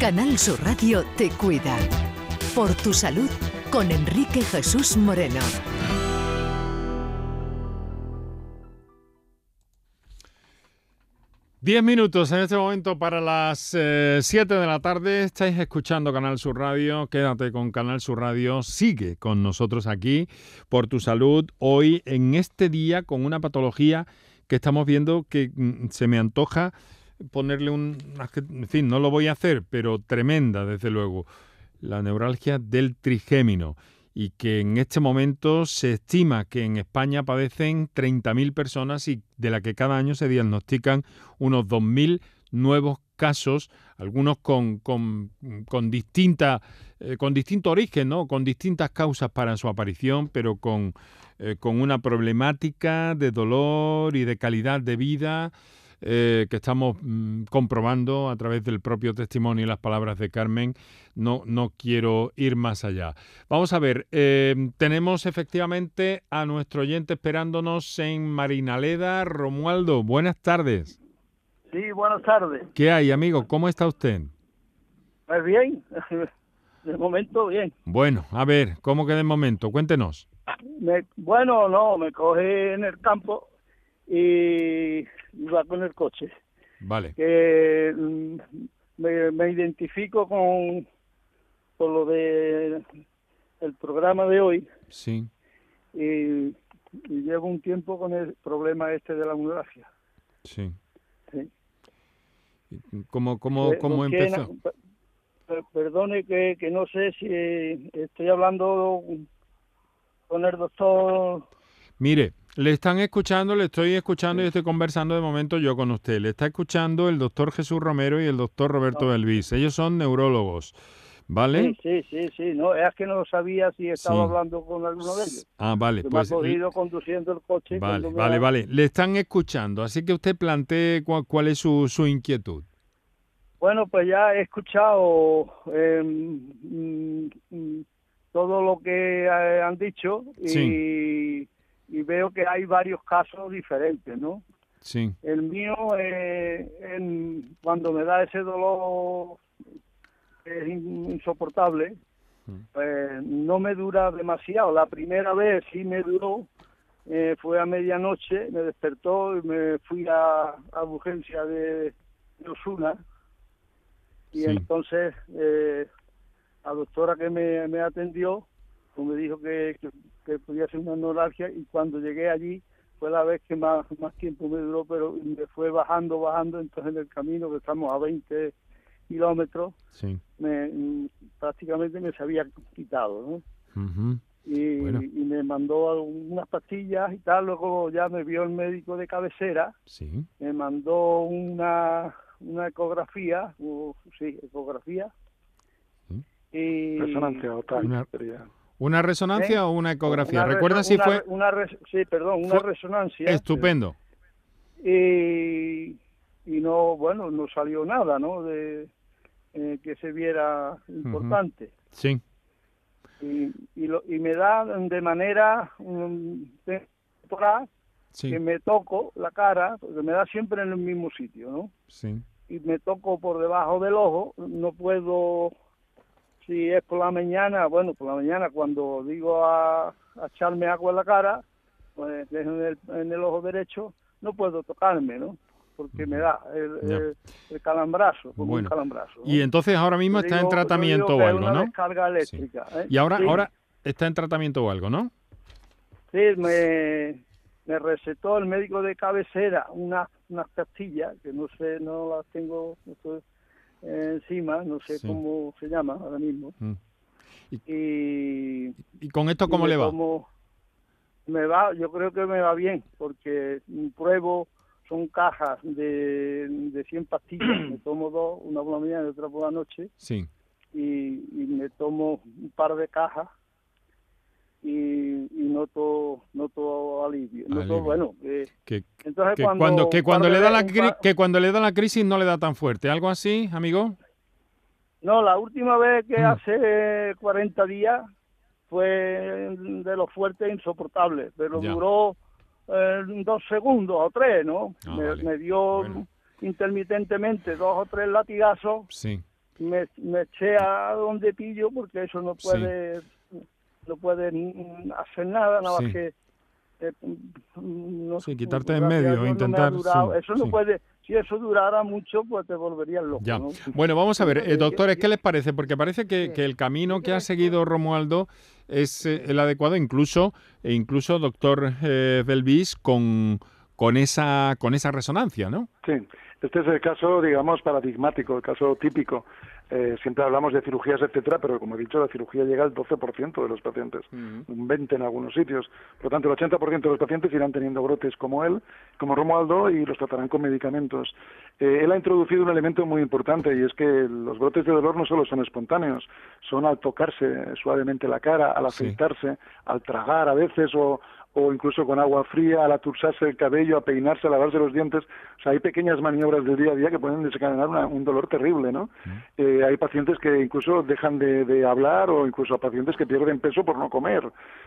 Canal Sur Radio te cuida. Por tu salud con Enrique Jesús Moreno. Diez minutos en este momento para las 7 de la tarde. Estáis escuchando Canal Sur Radio. Quédate con Canal Sur Radio. Sigue con nosotros aquí por tu salud. Hoy, en este día, con una patología que estamos viendo que mm, se me antoja ponerle un... En fin, no lo voy a hacer, pero tremenda, desde luego. La neuralgia del trigémino y que en este momento se estima que en España padecen 30.000 personas y de la que cada año se diagnostican unos 2.000 nuevos casos, algunos con, con, con, distinta, eh, con distinto origen, ¿no? con distintas causas para su aparición, pero con, eh, con una problemática de dolor y de calidad de vida eh, que estamos mm, comprobando a través del propio testimonio y las palabras de Carmen. No, no quiero ir más allá. Vamos a ver, eh, tenemos efectivamente a nuestro oyente esperándonos en Marinaleda. Romualdo, buenas tardes. Sí, buenas tardes. ¿Qué hay, amigo? ¿Cómo está usted? Pues bien, <laughs> de momento bien. Bueno, a ver, ¿cómo que de momento? Cuéntenos. bueno, no, me coge en el campo y iba con el coche. Vale. Que mm, me, identifico con, con lo de el programa de hoy. Sí. Y, llevo un tiempo con el problema este de la hemorragia. Sí. Sí. ¿Cómo, cómo, cómo empezó? perdone que, que no sé si estoy hablando con el doctor. Mire, le están escuchando, le estoy escuchando y estoy conversando de momento yo con usted. Le está escuchando el doctor Jesús Romero y el doctor Roberto Belvis. Ellos son neurólogos. ¿Vale? Sí, sí, sí, No, es que no sabía si estaba hablando con alguno de ellos. Ah, vale. pues, me ha cogido conduciendo el coche. Vale, vale, vale. Le están escuchando, así que usted plantee cuál, es su, su, inquietud. Bueno, pues ya he escuchado mm, mm, todo lo que eh, han dicho y y veo que hay varios casos diferentes, ¿no? Sí. El mío, eh, en, cuando me da ese dolor es insoportable, mm. pues no me dura demasiado. La primera vez sí me duró, eh, fue a medianoche, me despertó y me fui a, a urgencia de, Osuna. Y entonces eh, la doctora que me, me atendió pues me dijo que, que podía ser una neuralgia y cuando llegué allí fue la vez que más, más tiempo me duró, pero me fue bajando, bajando, entonces en el camino, que estamos a 20 kilómetros, me, prácticamente me se había quitado, ¿no? y, me mandó unas pastillas y tal, luego ya me vio el médico de cabecera, me mandó una, una ecografía, sí, ecografía, y... Resonancia Una... ¿Una resonancia ¿Eh? o una ecografía? ¿Recuerda si fue...? Una sí, perdón, una resonancia. Estupendo. Y, y no, bueno, no salió nada, ¿no? De eh, que se viera importante. Sí. Y, y, lo, y me da de manera um, temporal que me toco la cara, porque me da siempre en el mismo sitio, ¿no? Sí. Y me toco por debajo del ojo, no puedo si es por la mañana, bueno, por la mañana cuando digo a, echarme agua en la cara, pues en el, en el ojo derecho, no puedo tocarme, ¿no? Porque me da el, el, calambrazo, como un calambrazo. Y entonces ahora mismo está en tratamiento o algo, ¿no? descarga eléctrica. ¿eh? Y ahora, ahora está en tratamiento o algo, ¿no? Sí, me, me recetó el médico de cabecera unas unas pastillas que no sé, no las tengo, encima, no sé cómo se llama ahora mismo. Mm. Y, ¿Y con esto cómo le va? me va, yo creo que me va bien, porque pruebo, son cajas de, de 100 pastillas, <clears throat> me tomo dos, una por la mañana y otra por la noche. Sí. Y, y me tomo un par de cajas y, y noto noto alivio, noto bueno que, entonces cuando, que cuando le da la que cuando le da la crisis no le da tan fuerte algo así amigo no la última vez que mm. hace 40 días fue de lo fuerte e insoportable pero duró eh, dos segundos o tres no ah, me, dio intermitentemente dos o tres latigazos. Sí. Me, me eché a donde pillo porque eso no puede no pueden hacer nada, nada más que... Eh, no, sí, quitarte en medio, intentar... eso no puede... si eso durara mucho, pues te volverías loco. Ya. ¿no? Bueno, vamos a ver, eh, doctores, ¿qué les parece? Porque parece que, que el camino que ha seguido Romualdo es eh, el adecuado, incluso, e incluso doctor eh, Belvis, con, con, esa, con esa resonancia, ¿no? Sí, este es el caso, digamos, paradigmático, el caso típico. Eh, siempre hablamos de cirugías, etcétera, pero como he dicho, la cirugía llega al 12% de los pacientes, un 20% en algunos sitios. Por lo tanto, el 80% de los pacientes irán teniendo brotes como él, como Romualdo, y los tratarán con medicamentos. Eh, él ha introducido un elemento muy importante, y es que los brotes de dolor no solo son espontáneos, son al tocarse suavemente la cara, al afeitarse, al tragar a veces, o, o incluso con agua fría, al atursarse el cabello, a peinarse, a lavarse los dientes. O sea, hay pequeñas maniobras del día a día que pueden desencadenar una- un dolor terrible, ¿no? Eh, hay pacientes que incluso dejan de, de hablar o incluso pacientes que pierden peso por no comer.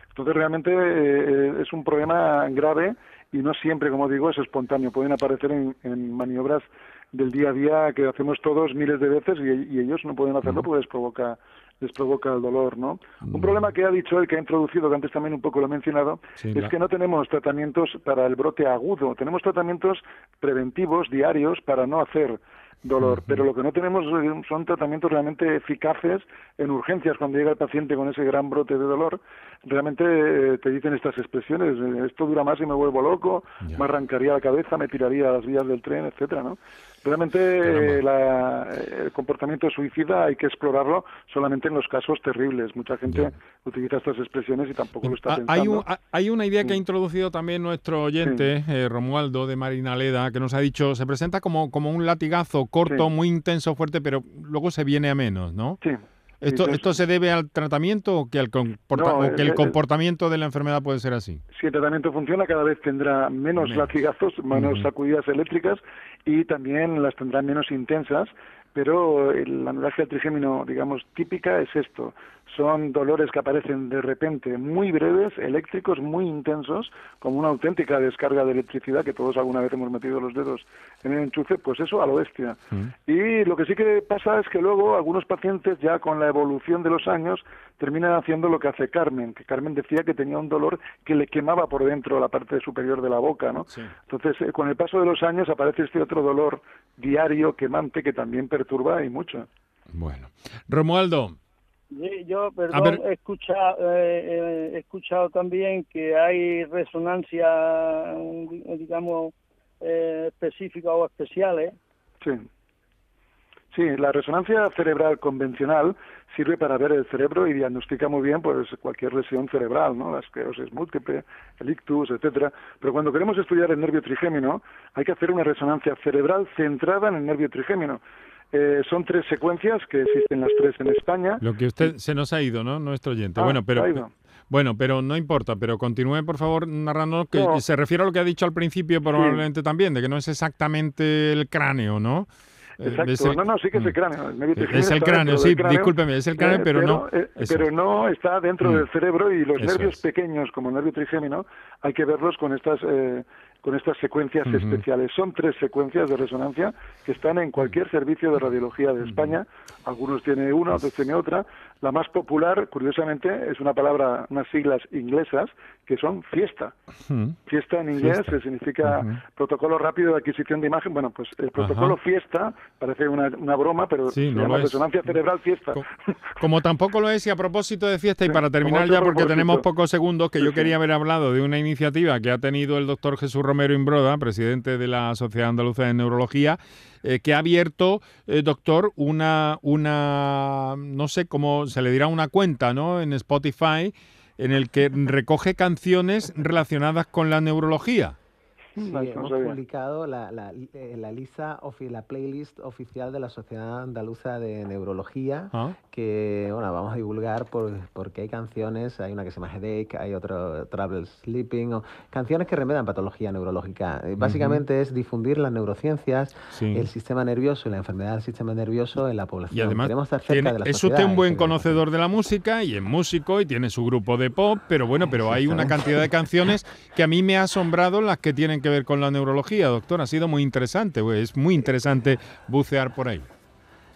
Entonces, realmente eh, es un problema grave y no siempre, como digo, es espontáneo. Pueden aparecer en, en maniobras del día a día que hacemos todos miles de veces y, y ellos no pueden hacerlo porque les provoca les provoca el dolor, ¿no? Un problema que ha dicho él, que ha introducido, que antes también un poco lo he mencionado, Sí, es la- que no tenemos tratamientos para el brote agudo, tenemos tratamientos preventivos diarios para no hacer dolor, pero lo que no tenemos son tratamientos realmente eficaces en urgencias. Cuando llega el paciente con ese gran brote de dolor, realmente eh, te dicen estas expresiones, eh, esto dura más y me vuelvo loco, me arrancaría la cabeza, me tiraría a las vías del tren, etcétera, ¿no? Realmente la- el comportamiento suicida hay que explorarlo solamente en los casos terribles. Mucha gente utiliza estas expresiones y tampoco lo está Ah, pensando. Hay, un- ah, hay una idea que ha introducido también nuestro oyente, eh, Romualdo de Marinaleda, que nos ha dicho, se presenta como, como un latigazo corto, muy intenso, fuerte, pero luego se viene a menos, ¿no? Sí. ¿Esto. ¿Esto se debe al tratamiento o que, al comporta- No, o que eh, el eh, comportamiento de la enfermedad puede ser así? Si el tratamiento funciona, cada vez tendrá menos, Menos. latigazos, menos sacudidas eléctricas y también las tendrá menos intensas, pero el- la neuralgia trigémino, digamos, típica es esto. Son dolores que aparecen de repente muy breves, eléctricos, muy intensos, como una auténtica descarga de electricidad que todos alguna vez hemos metido los dedos en el enchufe, pues eso a lo bestia. Y lo que sí que pasa es que luego algunos pacientes ya con la evolución de los años terminan haciendo lo que hace Carmen, que Carmen decía que tenía un dolor que le quemaba por dentro la parte superior de la boca, ¿no? Entonces, eh, con el paso de los años aparece este otro dolor diario, quemante, que también perturba y mucho. Bueno. Romualdo, Sí, Yo, perdón, ver. he escuchado, eh, eh, he escuchado también que hay resonancia, digamos, eh, específicas o especiales. Sí. Sí, la resonancia cerebral convencional sirve para ver el cerebro y diagnostica muy bien pues cualquier lesión cerebral, ¿no? La esclerosis múltiple, el ictus, etcétera. Pero cuando queremos estudiar el nervio trigémino, hay que hacer una resonancia cerebral centrada en el nervio trigémino. Eh, son tres secuencias que existen las tres en España. lo que usted se nos ha ido, ¿no? Nuestro oyente. Ah, bueno, pero bueno, pero no importa, pero continúe por favor narrando que No. se refiere a lo que ha dicho al principio probablemente también, de que no es exactamente el cráneo, ¿no? Eh, Exacto. es el- No, no, sí que es el cráneo. El nervio Es el cráneo, sí, cráneo, discúlpeme, es el cráneo, eh, pero no- eh, pero no está dentro Mm. del cerebro y los Eso nervios es. pequeños, como el nervio trigémino, hay que verlos con estas eh, con estas secuencias especiales. Son tres secuencias de resonancia que están en cualquier servicio de radiología de España. Algunos tiene una, otros tiene otra. La más popular, curiosamente, es una palabra, unas siglas inglesas que son fiesta. Mm. Fiesta en inglés Fiesta. que significa protocolo rápido de adquisición de imagen. Bueno, pues el protocolo Ajá. fiesta parece una, una broma, pero Sí, se no llama lo es. resonancia cerebral fiesta. Como tampoco lo es, y a propósito de fiesta, y Sí, para terminar ya, porque propósito. tenemos pocos segundos, que Sí, yo quería haber hablado de una iniciativa que ha tenido el doctor Jesús Romero Imbroda, presidente de la Sociedad Andaluza de Neurología, eh, que ha abierto, eh, doctor, una, una, no sé cómo se le dirá, una cuenta, ¿no? En Spotify, en el que recoge canciones relacionadas con la neurología. Sí, No, no hemos sabía. publicado la, la, eh, la lista, la playlist oficial de la Sociedad Andaluza de Neurología, Ah. que bueno, vamos a divulgar por, porque hay canciones, hay una que se llama Headache, hay otro Trouble Sleeping, o canciones que remedan patología neurológica. Eh, Básicamente es difundir las neurociencias, Sí. el sistema nervioso y la enfermedad del sistema nervioso en la población. Y además estar cerca tiene- de la es sociedad usted un buen conocedor de la música y es músico y tiene su grupo de pop, pero bueno, pero hay una cantidad de canciones que a mí me ha asombrado las que tienen que ver con la neurología, doctor. Ha sido muy interesante, güey, es muy interesante bucear por ahí.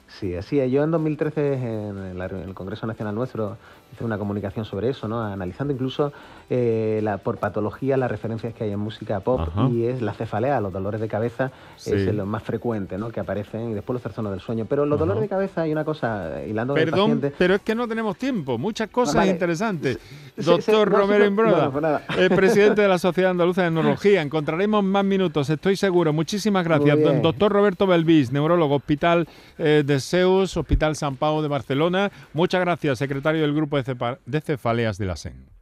Sí, así es. Yo en 2013 en el, Congreso Nacional nuestro hice una comunicación sobre eso, ¿no? Analizando incluso eh, la, por patología las referencias que hay en música pop y es la cefalea, los dolores de cabeza es lo más frecuente, ¿no? Que aparecen y después los trastornos del sueño. Pero los dolores de cabeza hay una cosa hilando Perdón, paciente... pero es que no tenemos tiempo. Muchas cosas interesantes. Doctor Romero Imbroda, el presidente de la Sociedad Andaluza de <laughs> Neurología. Encontraremos más minutos, estoy seguro. Muchísimas gracias. Doctor Roberto Belvis, neurólogo, Hospital eh, de Zeus, Hospital San Pau de Barcelona. Muchas gracias, secretario del Grupo de, Cefaleas de la SEN.